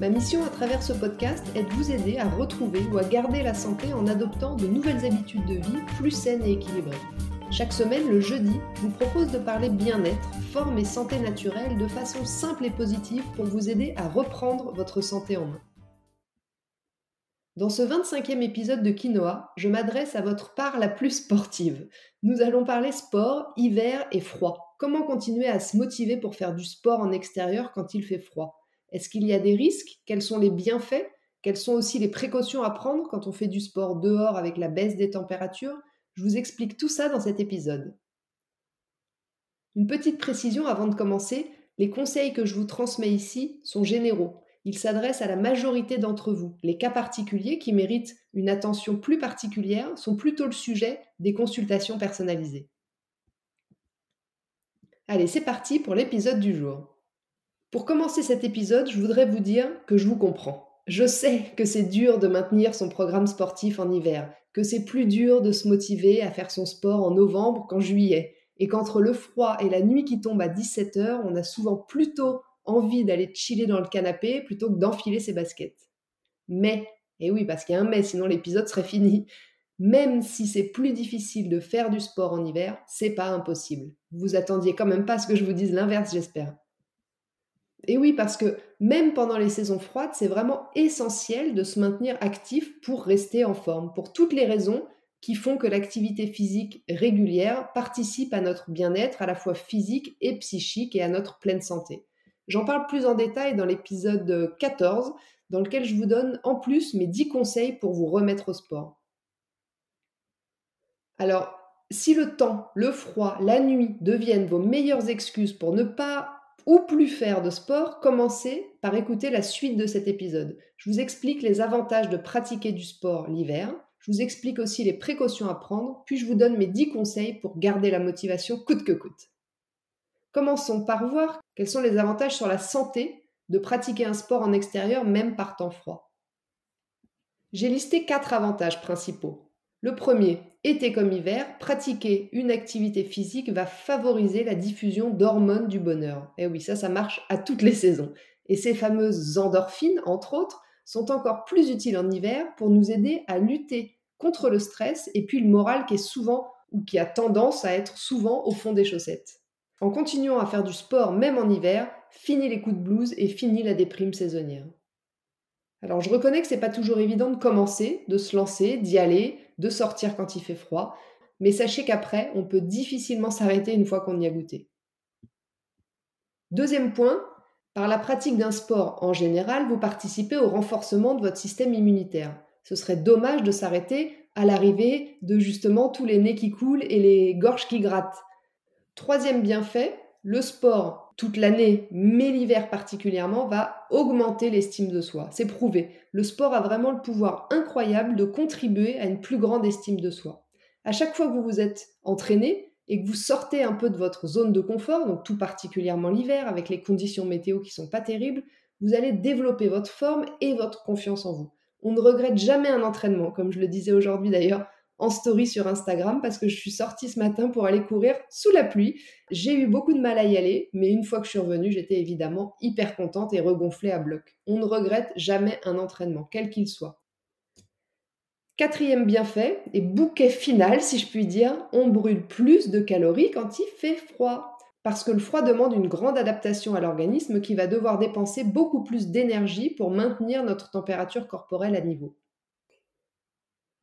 Ma mission à travers ce podcast est de vous aider à retrouver ou à garder la santé en adoptant de nouvelles habitudes de vie plus saines et équilibrées. Chaque semaine, le jeudi, je vous propose de parler bien-être, forme et santé naturelle de façon simple et positive pour vous aider à reprendre votre santé en main. Dans ce 25e épisode de Quinoa, je m'adresse à votre part la plus sportive. Nous allons parler sport, hiver et froid. Comment continuer à se motiver pour faire du sport en extérieur quand il fait froid? Est-ce qu'il y a des risques? Quels sont les bienfaits? Quelles sont aussi les précautions à prendre quand on fait du sport dehors avec la baisse des températures? Je vous explique tout ça dans cet épisode. Une petite précision avant de commencer, les conseils que je vous transmets ici sont généraux. Ils s'adressent à la majorité d'entre vous. Les cas particuliers qui méritent une attention plus particulière sont plutôt le sujet des consultations personnalisées. Allez, c'est parti pour l'épisode du jour. Pour commencer cet épisode, je voudrais vous dire que je vous comprends. Je sais que c'est dur de maintenir son programme sportif en hiver, que c'est plus dur de se motiver à faire son sport en novembre qu'en juillet, et qu'entre le froid et la nuit qui tombe à 17h, on a souvent plutôt envie d'aller chiller dans le canapé plutôt que d'enfiler ses baskets. Mais, et oui, parce qu'il y a un mais, sinon l'épisode serait fini. Même si c'est plus difficile de faire du sport en hiver, c'est pas impossible. Vous attendiez quand même pas ce que je vous dise l'inverse, j'espère. Et oui, parce que même pendant les saisons froides, c'est vraiment essentiel de se maintenir actif pour rester en forme, pour toutes les raisons qui font que l'activité physique régulière participe à notre bien-être à la fois physique et psychique et à notre pleine santé. J'en parle plus en détail dans l'épisode 14, dans lequel je vous donne en plus mes 10 conseils pour vous remettre au sport. Alors, si le temps, le froid, la nuit deviennent vos meilleures excuses pour ne pas ou plus faire de sport, commencez par écouter la suite de cet épisode. Je vous explique les avantages de pratiquer du sport l'hiver, je vous explique aussi les précautions à prendre, puis je vous donne mes 10 conseils pour garder la motivation coûte que coûte. Commençons par voir quels sont les avantages sur la santé de pratiquer un sport en extérieur même par temps froid. J'ai listé quatre avantages principaux. Le premier, été comme hiver, pratiquer une activité physique va favoriser la diffusion d'hormones du bonheur. Et oui, ça, ça marche à toutes les saisons. Et ces fameuses endorphines, entre autres, sont encore plus utiles en hiver pour nous aider à lutter contre le stress et puis le moral qui est souvent ou qui a tendance à être souvent au fond des chaussettes. En continuant à faire du sport même en hiver, fini les coups de blues et fini la déprime saisonnière. Alors je reconnais que c'est pas toujours évident de commencer, de se lancer, d'y aller, de sortir quand il fait froid, mais sachez qu'après, on peut difficilement s'arrêter une fois qu'on y a goûté. Deuxième point, par la pratique d'un sport en général, vous participez au renforcement de votre système immunitaire. Ce serait dommage de s'arrêter à l'arrivée de justement tous les nez qui coulent et les gorges qui grattent. Troisième bienfait, le sport toute l'année, mais l'hiver particulièrement, va augmenter l'estime de soi. C'est prouvé. Le sport a vraiment le pouvoir incroyable de contribuer à une plus grande estime de soi. À chaque fois que vous vous êtes entraîné et que vous sortez un peu de votre zone de confort, donc tout particulièrement l'hiver, avec les conditions météo qui sont pas terribles, vous allez développer votre forme et votre confiance en vous. On ne regrette jamais un entraînement, comme je le disais aujourd'hui d'ailleurs en story sur Instagram parce que je suis sortie ce matin pour aller courir sous la pluie. J'ai eu beaucoup de mal à y aller, mais une fois que je suis revenue, j'étais évidemment hyper contente et regonflée à bloc. On ne regrette jamais un entraînement, quel qu'il soit. Quatrième bienfait, et bouquet final si je puis dire, on brûle plus de calories quand il fait froid. Parce que le froid demande une grande adaptation à l'organisme qui va devoir dépenser beaucoup plus d'énergie pour maintenir notre température corporelle à niveau.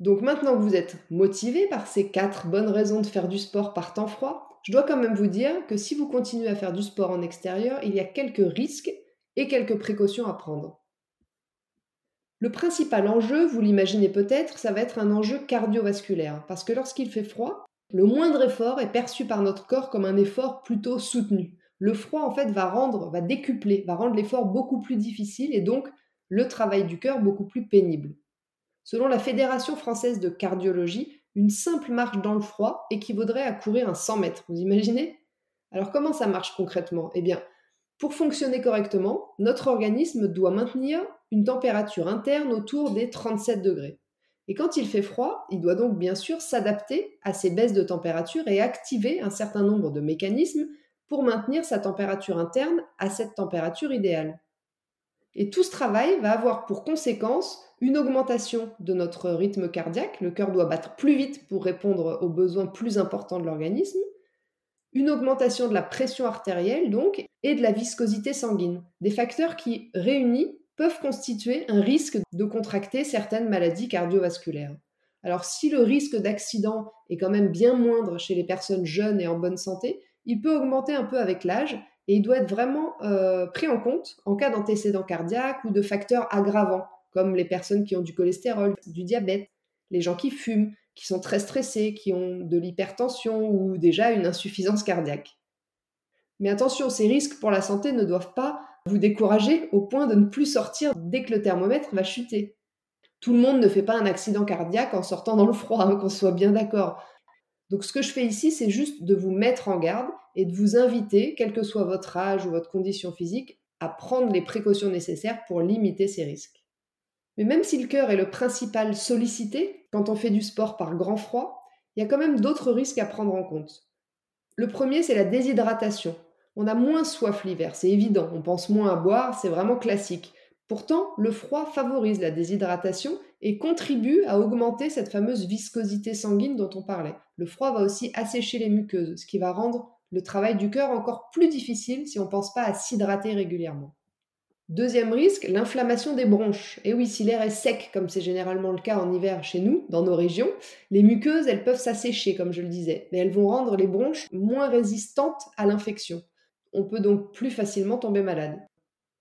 Donc maintenant que vous êtes motivé par ces quatre bonnes raisons de faire du sport par temps froid, je dois quand même vous dire que si vous continuez à faire du sport en extérieur, il y a quelques risques et quelques précautions à prendre. Le principal enjeu, vous l'imaginez peut-être, ça va être un enjeu cardiovasculaire, parce que lorsqu'il fait froid, le moindre effort est perçu par notre corps comme un effort plutôt soutenu. Le froid, en fait, va rendre, va décupler, va rendre l'effort beaucoup plus difficile et donc le travail du cœur beaucoup plus pénible. Selon la Fédération française de cardiologie, Une simple marche dans le froid équivaudrait à courir un 100 mètres, vous imaginez? Alors comment ça marche concrètement? Eh bien, pour fonctionner correctement, notre organisme doit maintenir une température interne autour des 37 degrés. Et quand il fait froid, il doit donc bien sûr s'adapter à ces baisses de température et activer un certain nombre de mécanismes pour maintenir sa température interne à cette température idéale. Et tout ce travail va avoir pour conséquence une augmentation de notre rythme cardiaque, le cœur doit battre plus vite pour répondre aux besoins plus importants de l'organisme, une augmentation de la pression artérielle donc et de la viscosité sanguine, des facteurs qui, réunis, peuvent constituer un risque de contracter certaines maladies cardiovasculaires. Alors si le risque d'accident est quand même bien moindre chez les personnes jeunes et en bonne santé, il peut augmenter un peu avec l'âge et il doit être vraiment euh, pris en compte en cas d'antécédent cardiaque ou de facteurs aggravants, comme les personnes qui ont du cholestérol, du diabète, les gens qui fument, qui sont très stressés, qui ont de l'hypertension ou déjà une insuffisance cardiaque. Mais attention, ces risques pour la santé ne doivent pas vous décourager au point de ne plus sortir dès que le thermomètre va chuter. Tout le monde ne fait pas un accident cardiaque en sortant dans le froid, hein, qu'on soit bien d'accord. Donc ce que je fais ici, c'est juste de vous mettre en garde et de vous inviter, quel que soit votre âge ou votre condition physique, à prendre les précautions nécessaires pour limiter ces risques. Mais même si le cœur est le principal sollicité quand on fait du sport par grand froid, il y a quand même d'autres risques à prendre en compte. Le premier, c'est la déshydratation. On a moins soif l'hiver, c'est évident, on pense moins à boire, c'est vraiment classique. Pourtant, le froid favorise la déshydratation et contribue à augmenter cette fameuse viscosité sanguine dont on parlait. Le froid va aussi assécher les muqueuses, ce qui va rendre le travail du cœur encore plus difficile si on ne pense pas à s'hydrater régulièrement. Deuxième risque, l'inflammation des bronches. Et oui, si l'air est sec, comme c'est généralement le cas en hiver chez nous, dans nos régions, les muqueuses, elles peuvent s'assécher, comme je le disais, mais elles vont rendre les bronches moins résistantes à l'infection. On peut donc plus facilement tomber malade.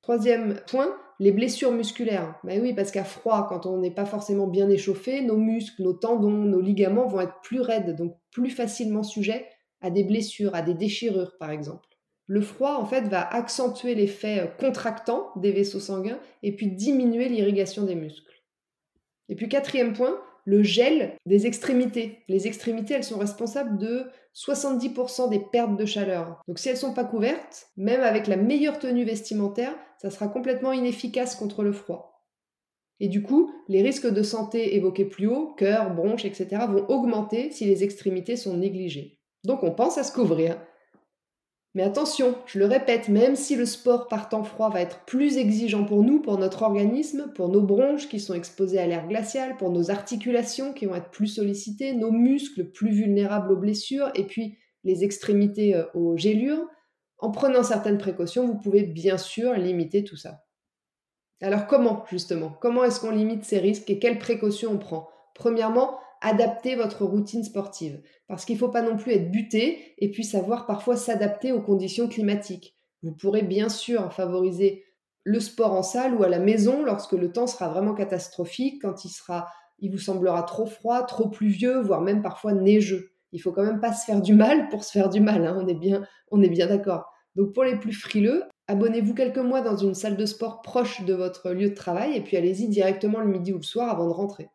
Troisième point, les blessures musculaires. Ben oui, parce qu'à froid, quand on n'est pas forcément bien échauffé, nos muscles, nos tendons, nos ligaments vont être plus raides, donc plus facilement sujets à des blessures, à des déchirures par exemple. Le froid, en fait, va accentuer l'effet contractant des vaisseaux sanguins et puis diminuer l'irrigation des muscles. Et puis quatrième point, le gel des extrémités. Les extrémités, elles sont responsables de 70% des pertes de chaleur. Donc si elles ne sont pas couvertes, même avec la meilleure tenue vestimentaire, ça sera complètement inefficace contre le froid. Et du coup, les risques de santé évoqués plus haut, cœur, bronches, etc., vont augmenter si les extrémités sont négligées. Donc on pense à se couvrir. Mais attention, je le répète, même si le sport par temps froid va être plus exigeant pour nous, pour notre organisme, pour nos bronches qui sont exposées à l'air glacial, pour nos articulations qui vont être plus sollicitées, nos muscles plus vulnérables aux blessures, et puis les extrémités euh, aux gélures, en prenant certaines précautions, vous pouvez bien sûr limiter tout ça. Alors comment justement? Comment est-ce qu'on limite ces risques et quelles précautions on prend? Premièrement, adapter votre routine sportive. Parce qu'il ne faut pas non plus être buté et puis savoir parfois s'adapter aux conditions climatiques. Vous pourrez bien sûr favoriser le sport en salle ou à la maison lorsque le temps sera vraiment catastrophique, quand il sera, il vous semblera trop froid, trop pluvieux, voire même parfois neigeux. Il faut quand même pas se faire du mal pour se faire du mal, hein. bien, on est bien d'accord. Donc pour les plus frileux, abonnez-vous quelques mois dans une salle de sport proche de votre lieu de travail et puis allez-y directement le midi ou le soir avant de rentrer.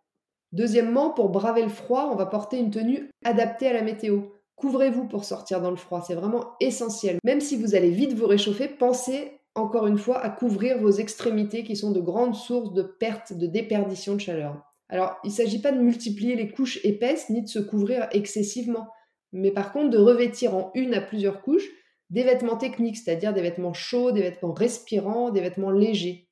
Deuxièmement, pour braver le froid, on va porter une tenue adaptée à la météo. Couvrez-vous pour sortir dans le froid, c'est vraiment essentiel. Même si vous allez vite vous réchauffer, pensez encore une fois à couvrir vos extrémités qui sont de grandes sources de perte, de déperdition de chaleur. Alors, il ne s'agit pas de multiplier les couches épaisses ni de se couvrir excessivement, mais par contre de revêtir en une à plusieurs couches des vêtements techniques, c'est-à-dire des vêtements chauds, des vêtements respirants, des vêtements légers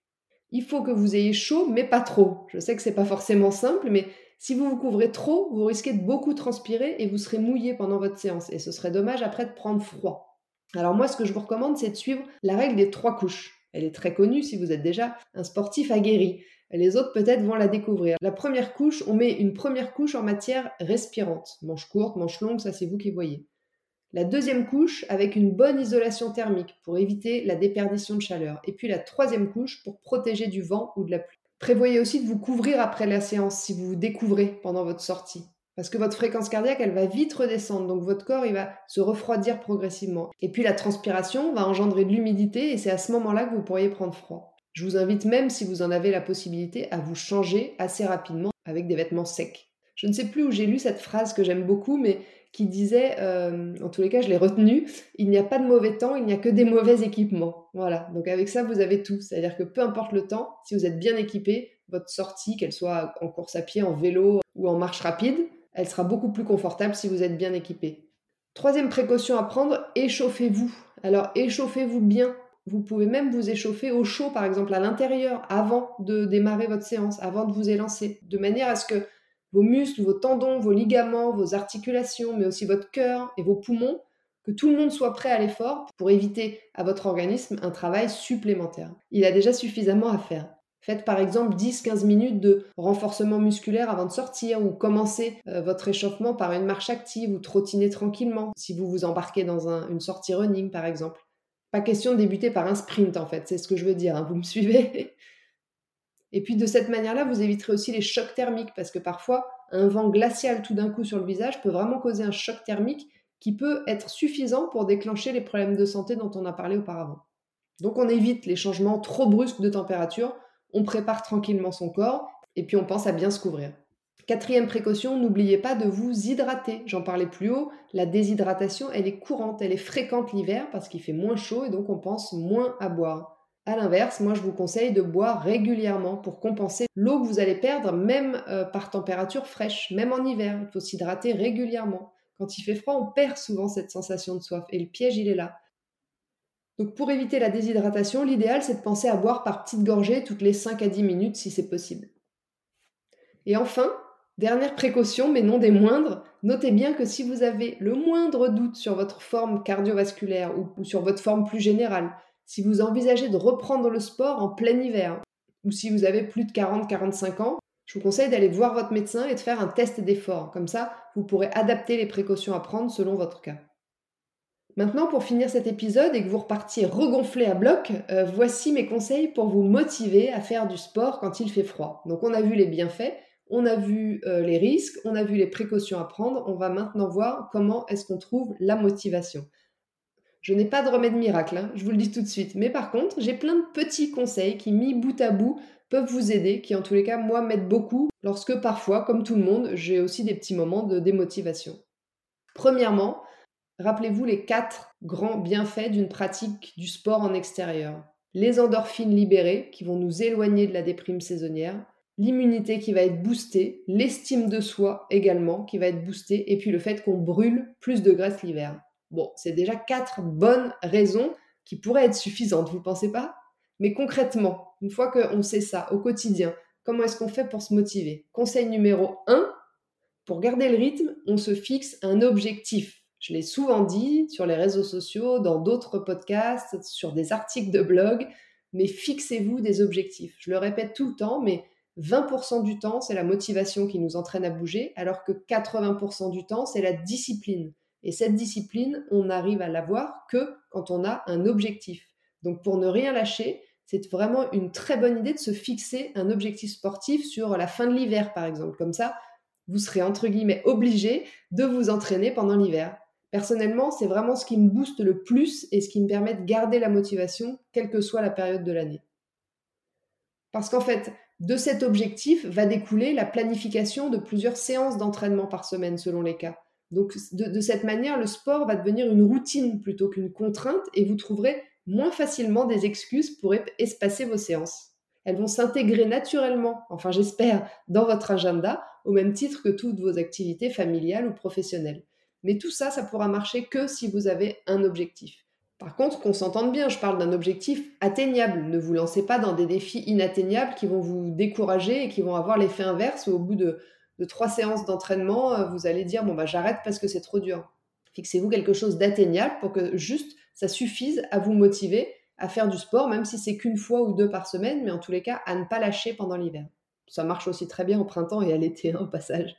il faut que vous ayez chaud, mais pas trop. Je sais que c'est pas forcément simple, mais si vous vous couvrez trop, vous risquez de beaucoup transpirer et vous serez mouillé pendant votre séance. Et ce serait dommage après de prendre froid. Alors moi, ce que je vous recommande, c'est de suivre la règle des trois couches. Elle est très connue si vous êtes déjà un sportif aguerri. Les autres peut-être vont la découvrir. La première couche, on met une première couche en matière respirante. Manche courte, manche longue, ça c'est vous qui voyez. La deuxième couche avec une bonne isolation thermique pour éviter la déperdition de chaleur. Et puis la troisième couche pour protéger du vent ou de la pluie. Prévoyez aussi de vous couvrir après la séance si vous vous découvrez pendant votre sortie. Parce que votre fréquence cardiaque, elle va vite redescendre, donc votre corps, il va se refroidir progressivement. Et puis la transpiration va engendrer de l'humidité et c'est à ce moment-là que vous pourriez prendre froid. Je vous invite même, si vous en avez la possibilité, à vous changer assez rapidement avec des vêtements secs. Je ne sais plus où j'ai lu cette phrase que j'aime beaucoup, mais qui disait, euh, en tous les cas, je l'ai retenue, il n'y a pas de mauvais temps, il n'y a que des mauvais équipements. Voilà, donc avec ça, vous avez tout. C'est-à-dire que peu importe le temps, si vous êtes bien équipé, votre sortie, qu'elle soit en course à pied, en vélo ou en marche rapide, elle sera beaucoup plus confortable si vous êtes bien équipé. Troisième précaution à prendre, échauffez-vous. Alors échauffez-vous bien. Vous pouvez même vous échauffer au chaud, par exemple, à l'intérieur, avant de démarrer votre séance, avant de vous élancer, de manière à ce que vos muscles, vos tendons, vos ligaments, vos articulations, mais aussi votre cœur et vos poumons, que tout le monde soit prêt à l'effort pour éviter à votre organisme un travail supplémentaire. Il a déjà suffisamment à faire. Faites par exemple 10-15 minutes de renforcement musculaire avant de sortir ou commencez euh, votre échauffement par une marche active ou trottiner tranquillement si vous vous embarquez dans une sortie running par exemple. Pas question de débuter par un sprint en fait, c'est ce que je veux dire, hein. vous me suivez? Et puis de cette manière-là, vous éviterez aussi les chocs thermiques, parce que parfois, un vent glacial tout d'un coup sur le visage peut vraiment causer un choc thermique qui peut être suffisant pour déclencher les problèmes de santé dont on a parlé auparavant. Donc on évite les changements trop brusques de température, on prépare tranquillement son corps, et puis on pense à bien se couvrir. Quatrième précaution, n'oubliez pas de vous hydrater. J'en parlais plus haut, la déshydratation, elle est courante, elle est fréquente l'hiver parce qu'il fait moins chaud et donc on pense moins à boire. A l'inverse, moi je vous conseille de boire régulièrement pour compenser l'eau que vous allez perdre même euh, par température fraîche, même en hiver. Il faut s'hydrater régulièrement. Quand il fait froid, on perd souvent cette sensation de soif et le piège il est là. Donc pour éviter la déshydratation, l'idéal c'est de penser à boire par petites gorgées toutes les 5 à 10 minutes si c'est possible. Et enfin, dernière précaution mais non des moindres, notez bien que si vous avez le moindre doute sur votre forme cardiovasculaire ou sur votre forme plus générale, si vous envisagez de reprendre le sport en plein hiver, ou si vous avez plus de 40-45 ans, je vous conseille d'aller voir votre médecin et de faire un test d'effort. Comme ça, vous pourrez adapter les précautions à prendre selon votre cas. Maintenant, pour finir cet épisode et que vous repartiez regonflé à bloc, euh, voici mes conseils pour vous motiver à faire du sport quand il fait froid. Donc on a vu les bienfaits, on a vu euh, les risques, on a vu les précautions à prendre, on va maintenant voir comment est-ce qu'on trouve la motivation. Je n'ai pas de remède miracle, hein, je vous le dis tout de suite. Mais par contre, j'ai plein de petits conseils qui, mis bout à bout, peuvent vous aider, qui en tous les cas, moi, m'aident beaucoup lorsque parfois, comme tout le monde, j'ai aussi des petits moments de démotivation. Premièrement, rappelez-vous les quatre grands bienfaits d'une pratique du sport en extérieur. Les endorphines libérées, qui vont nous éloigner de la déprime saisonnière, l'immunité qui va être boostée, l'estime de soi également qui va être boostée, et puis le fait qu'on brûle plus de graisse l'hiver. Bon, c'est déjà quatre bonnes raisons qui pourraient être suffisantes, vous ne pensez pas? Mais concrètement, une fois qu'on sait ça au quotidien, comment est-ce qu'on fait pour se motiver? Conseil numéro 1, pour garder le rythme, on se fixe un objectif. Je l'ai souvent dit sur les réseaux sociaux, dans d'autres podcasts, sur des articles de blog, mais fixez-vous des objectifs. Je le répète tout le temps, mais 20% du temps, c'est la motivation qui nous entraîne à bouger, alors que 80% du temps, c'est la discipline. Et cette discipline, on n'arrive à l'avoir que quand on a un objectif. Donc pour ne rien lâcher, c'est vraiment une très bonne idée de se fixer un objectif sportif sur la fin de l'hiver, par exemple. Comme ça, vous serez entre guillemets obligé de vous entraîner pendant l'hiver. Personnellement, c'est vraiment ce qui me booste le plus et ce qui me permet de garder la motivation, quelle que soit la période de l'année. Parce qu'en fait, de cet objectif va découler la planification de plusieurs séances d'entraînement par semaine selon les cas. Donc de, cette manière, le sport va devenir une routine plutôt qu'une contrainte et vous trouverez moins facilement des excuses pour espacer vos séances. Elles vont s'intégrer naturellement, enfin j'espère, dans votre agenda, au même titre que toutes vos activités familiales ou professionnelles. Mais tout ça, ça pourra marcher que si vous avez un objectif. Par contre, qu'on s'entende bien, je parle d'un objectif atteignable. Ne vous lancez pas dans des défis inatteignables qui vont vous décourager et qui vont avoir l'effet inverse au bout de de trois séances d'entraînement, euh, vous allez dire bon bah j'arrête parce que c'est trop dur. Fixez-vous quelque chose d'atteignable pour que juste ça suffise à vous motiver à faire du sport, même si c'est qu'une fois ou deux par semaine, mais en tous les cas à ne pas lâcher pendant l'hiver. Ça marche aussi très bien au printemps et à l'été hein, au passage.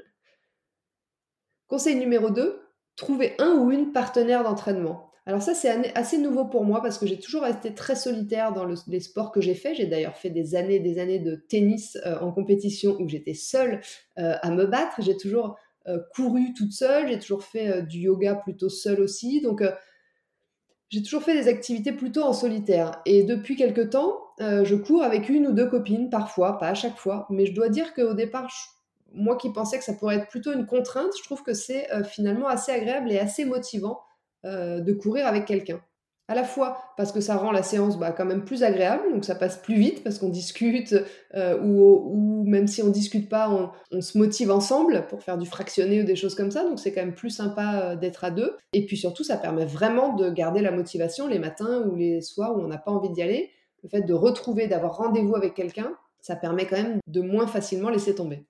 Conseil numéro 2, trouvez un ou une partenaire d'entraînement. Alors ça, c'est assez nouveau pour moi parce que j'ai toujours été très solitaire dans les sports que j'ai fait. J'ai d'ailleurs fait des années des années de tennis euh, en compétition où j'étais seule euh, à me battre. J'ai toujours euh, couru toute seule. J'ai toujours fait du yoga plutôt seule aussi. Donc j'ai toujours fait des activités plutôt en solitaire. Et depuis quelque temps, je cours avec une ou deux copines, parfois, pas à chaque fois. Mais je dois dire qu'au départ, moi qui pensais que ça pourrait être plutôt une contrainte, je trouve que c'est finalement assez agréable et assez motivant de courir avec quelqu'un à la fois parce que ça rend la séance bah, quand même plus agréable, donc ça passe plus vite parce qu'on discute, euh, ou, même si on discute pas, on, se motive ensemble pour faire du fractionné ou des choses comme ça, donc c'est quand même plus sympa euh, d'être à deux. Et puis surtout, ça permet vraiment de garder la motivation les matins ou les soirs où on n'a pas envie d'y aller. Le fait de retrouver, d'avoir rendez-vous avec quelqu'un, ça permet quand même de moins facilement laisser tomber.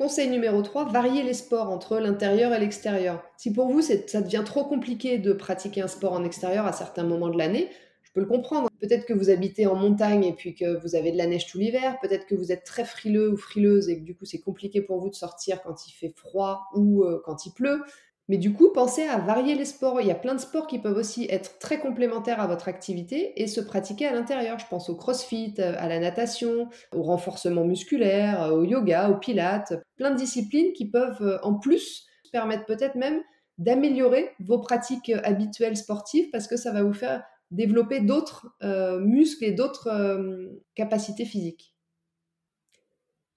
Conseil numéro 3, varier les sports entre l'intérieur et l'extérieur. Si pour vous ça devient trop compliqué de pratiquer un sport en extérieur à certains moments de l'année, je peux le comprendre. Peut-être que vous habitez en montagne et puis que vous avez de la neige tout l'hiver, peut-être que vous êtes très frileux ou frileuse et que du coup c'est compliqué pour vous de sortir quand il fait froid ou euh, quand il pleut. Mais du coup, pensez à varier les sports. Il y a plein de sports qui peuvent aussi être très complémentaires à votre activité et se pratiquer à l'intérieur. Je pense au crossfit, à la natation, au renforcement musculaire, au yoga, au pilates. Plein de disciplines qui peuvent euh, en plus permettre peut-être même d'améliorer vos pratiques habituelles sportives parce que ça va vous faire développer d'autres euh, muscles et d'autres euh, capacités physiques.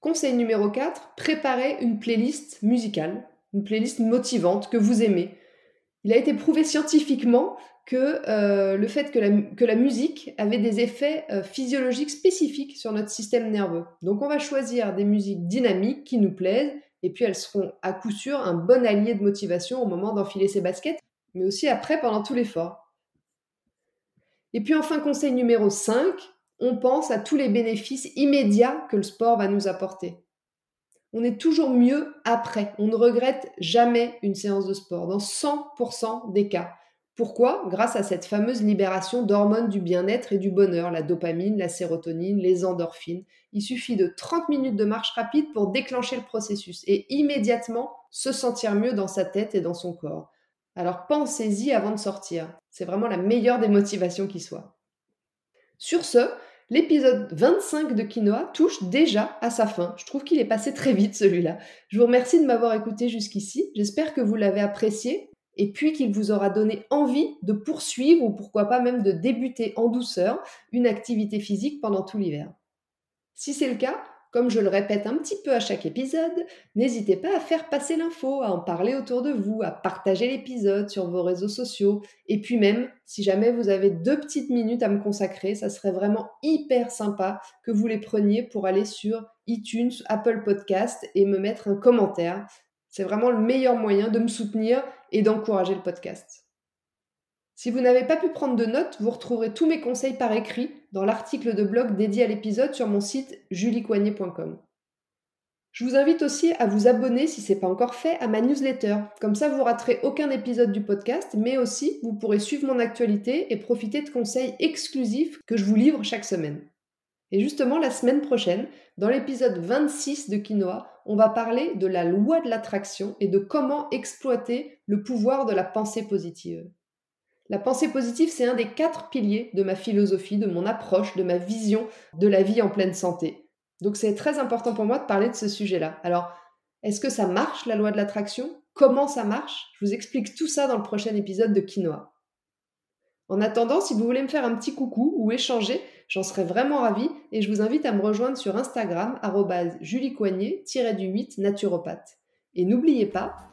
Conseil numéro 4, préparez une playlist musicale une playlist motivante que vous aimez. Il a été prouvé scientifiquement que euh, le fait que la, que la, musique avait des effets euh, physiologiques spécifiques sur notre système nerveux. Donc on va choisir des musiques dynamiques qui nous plaisent, et puis elles seront à coup sûr un bon allié de motivation au moment d'enfiler ses baskets, mais aussi après pendant tout l'effort. Et puis enfin, conseil numéro 5, on pense à tous les bénéfices immédiats que le sport va nous apporter on est toujours mieux après. On ne regrette jamais une séance de sport, dans 100% des cas. Pourquoi? Grâce à cette fameuse libération d'hormones du bien-être et du bonheur, la dopamine, la sérotonine, les endorphines. Il suffit de 30 minutes de marche rapide pour déclencher le processus et immédiatement se sentir mieux dans sa tête et dans son corps. Alors pensez-y avant de sortir. C'est vraiment la meilleure des motivations qui soit. Sur ce, L'épisode 25 de Quinoa touche déjà à sa fin. Je trouve qu'il est passé très vite celui-là. Je vous remercie de m'avoir écouté jusqu'ici. J'espère que vous l'avez apprécié et puis qu'il vous aura donné envie de poursuivre ou pourquoi pas même de débuter en douceur une activité physique pendant tout l'hiver. Si c'est le cas, comme je le répète un petit peu à chaque épisode, n'hésitez pas à faire passer l'info, à en parler autour de vous, à partager l'épisode sur vos réseaux sociaux. Et puis même, si jamais vous avez deux petites minutes à me consacrer, ça serait vraiment hyper sympa que vous les preniez pour aller sur iTunes, Apple Podcast et me mettre un commentaire. C'est vraiment le meilleur moyen de me soutenir et d'encourager le podcast. Si vous n'avez pas pu prendre de notes, vous retrouverez tous mes conseils par écrit dans l'article de blog dédié à l'épisode sur mon site juliecoignet.com. Je vous invite aussi à vous abonner si ce n'est pas encore fait à ma newsletter. Comme ça, vous raterez aucun épisode du podcast, mais aussi vous pourrez suivre mon actualité et profiter de conseils exclusifs que je vous livre chaque semaine. Et justement, la semaine prochaine, dans l'épisode 26 de Quinoa, on va parler de la loi de l'attraction et de comment exploiter le pouvoir de la pensée positive. La pensée positive, c'est un des quatre piliers de ma philosophie, de mon approche, de ma vision de la vie en pleine santé. Donc c'est très important pour moi de parler de ce sujet-là. Alors, est-ce que ça marche, la loi de l'attraction? Comment ça marche? Je vous explique tout ça dans le prochain épisode de Quinoa. En attendant, si vous voulez me faire un petit coucou ou échanger, j'en serais vraiment ravie et je vous invite à me rejoindre sur Instagram, juliecoignet-du-8 naturopathe. Et n'oubliez pas,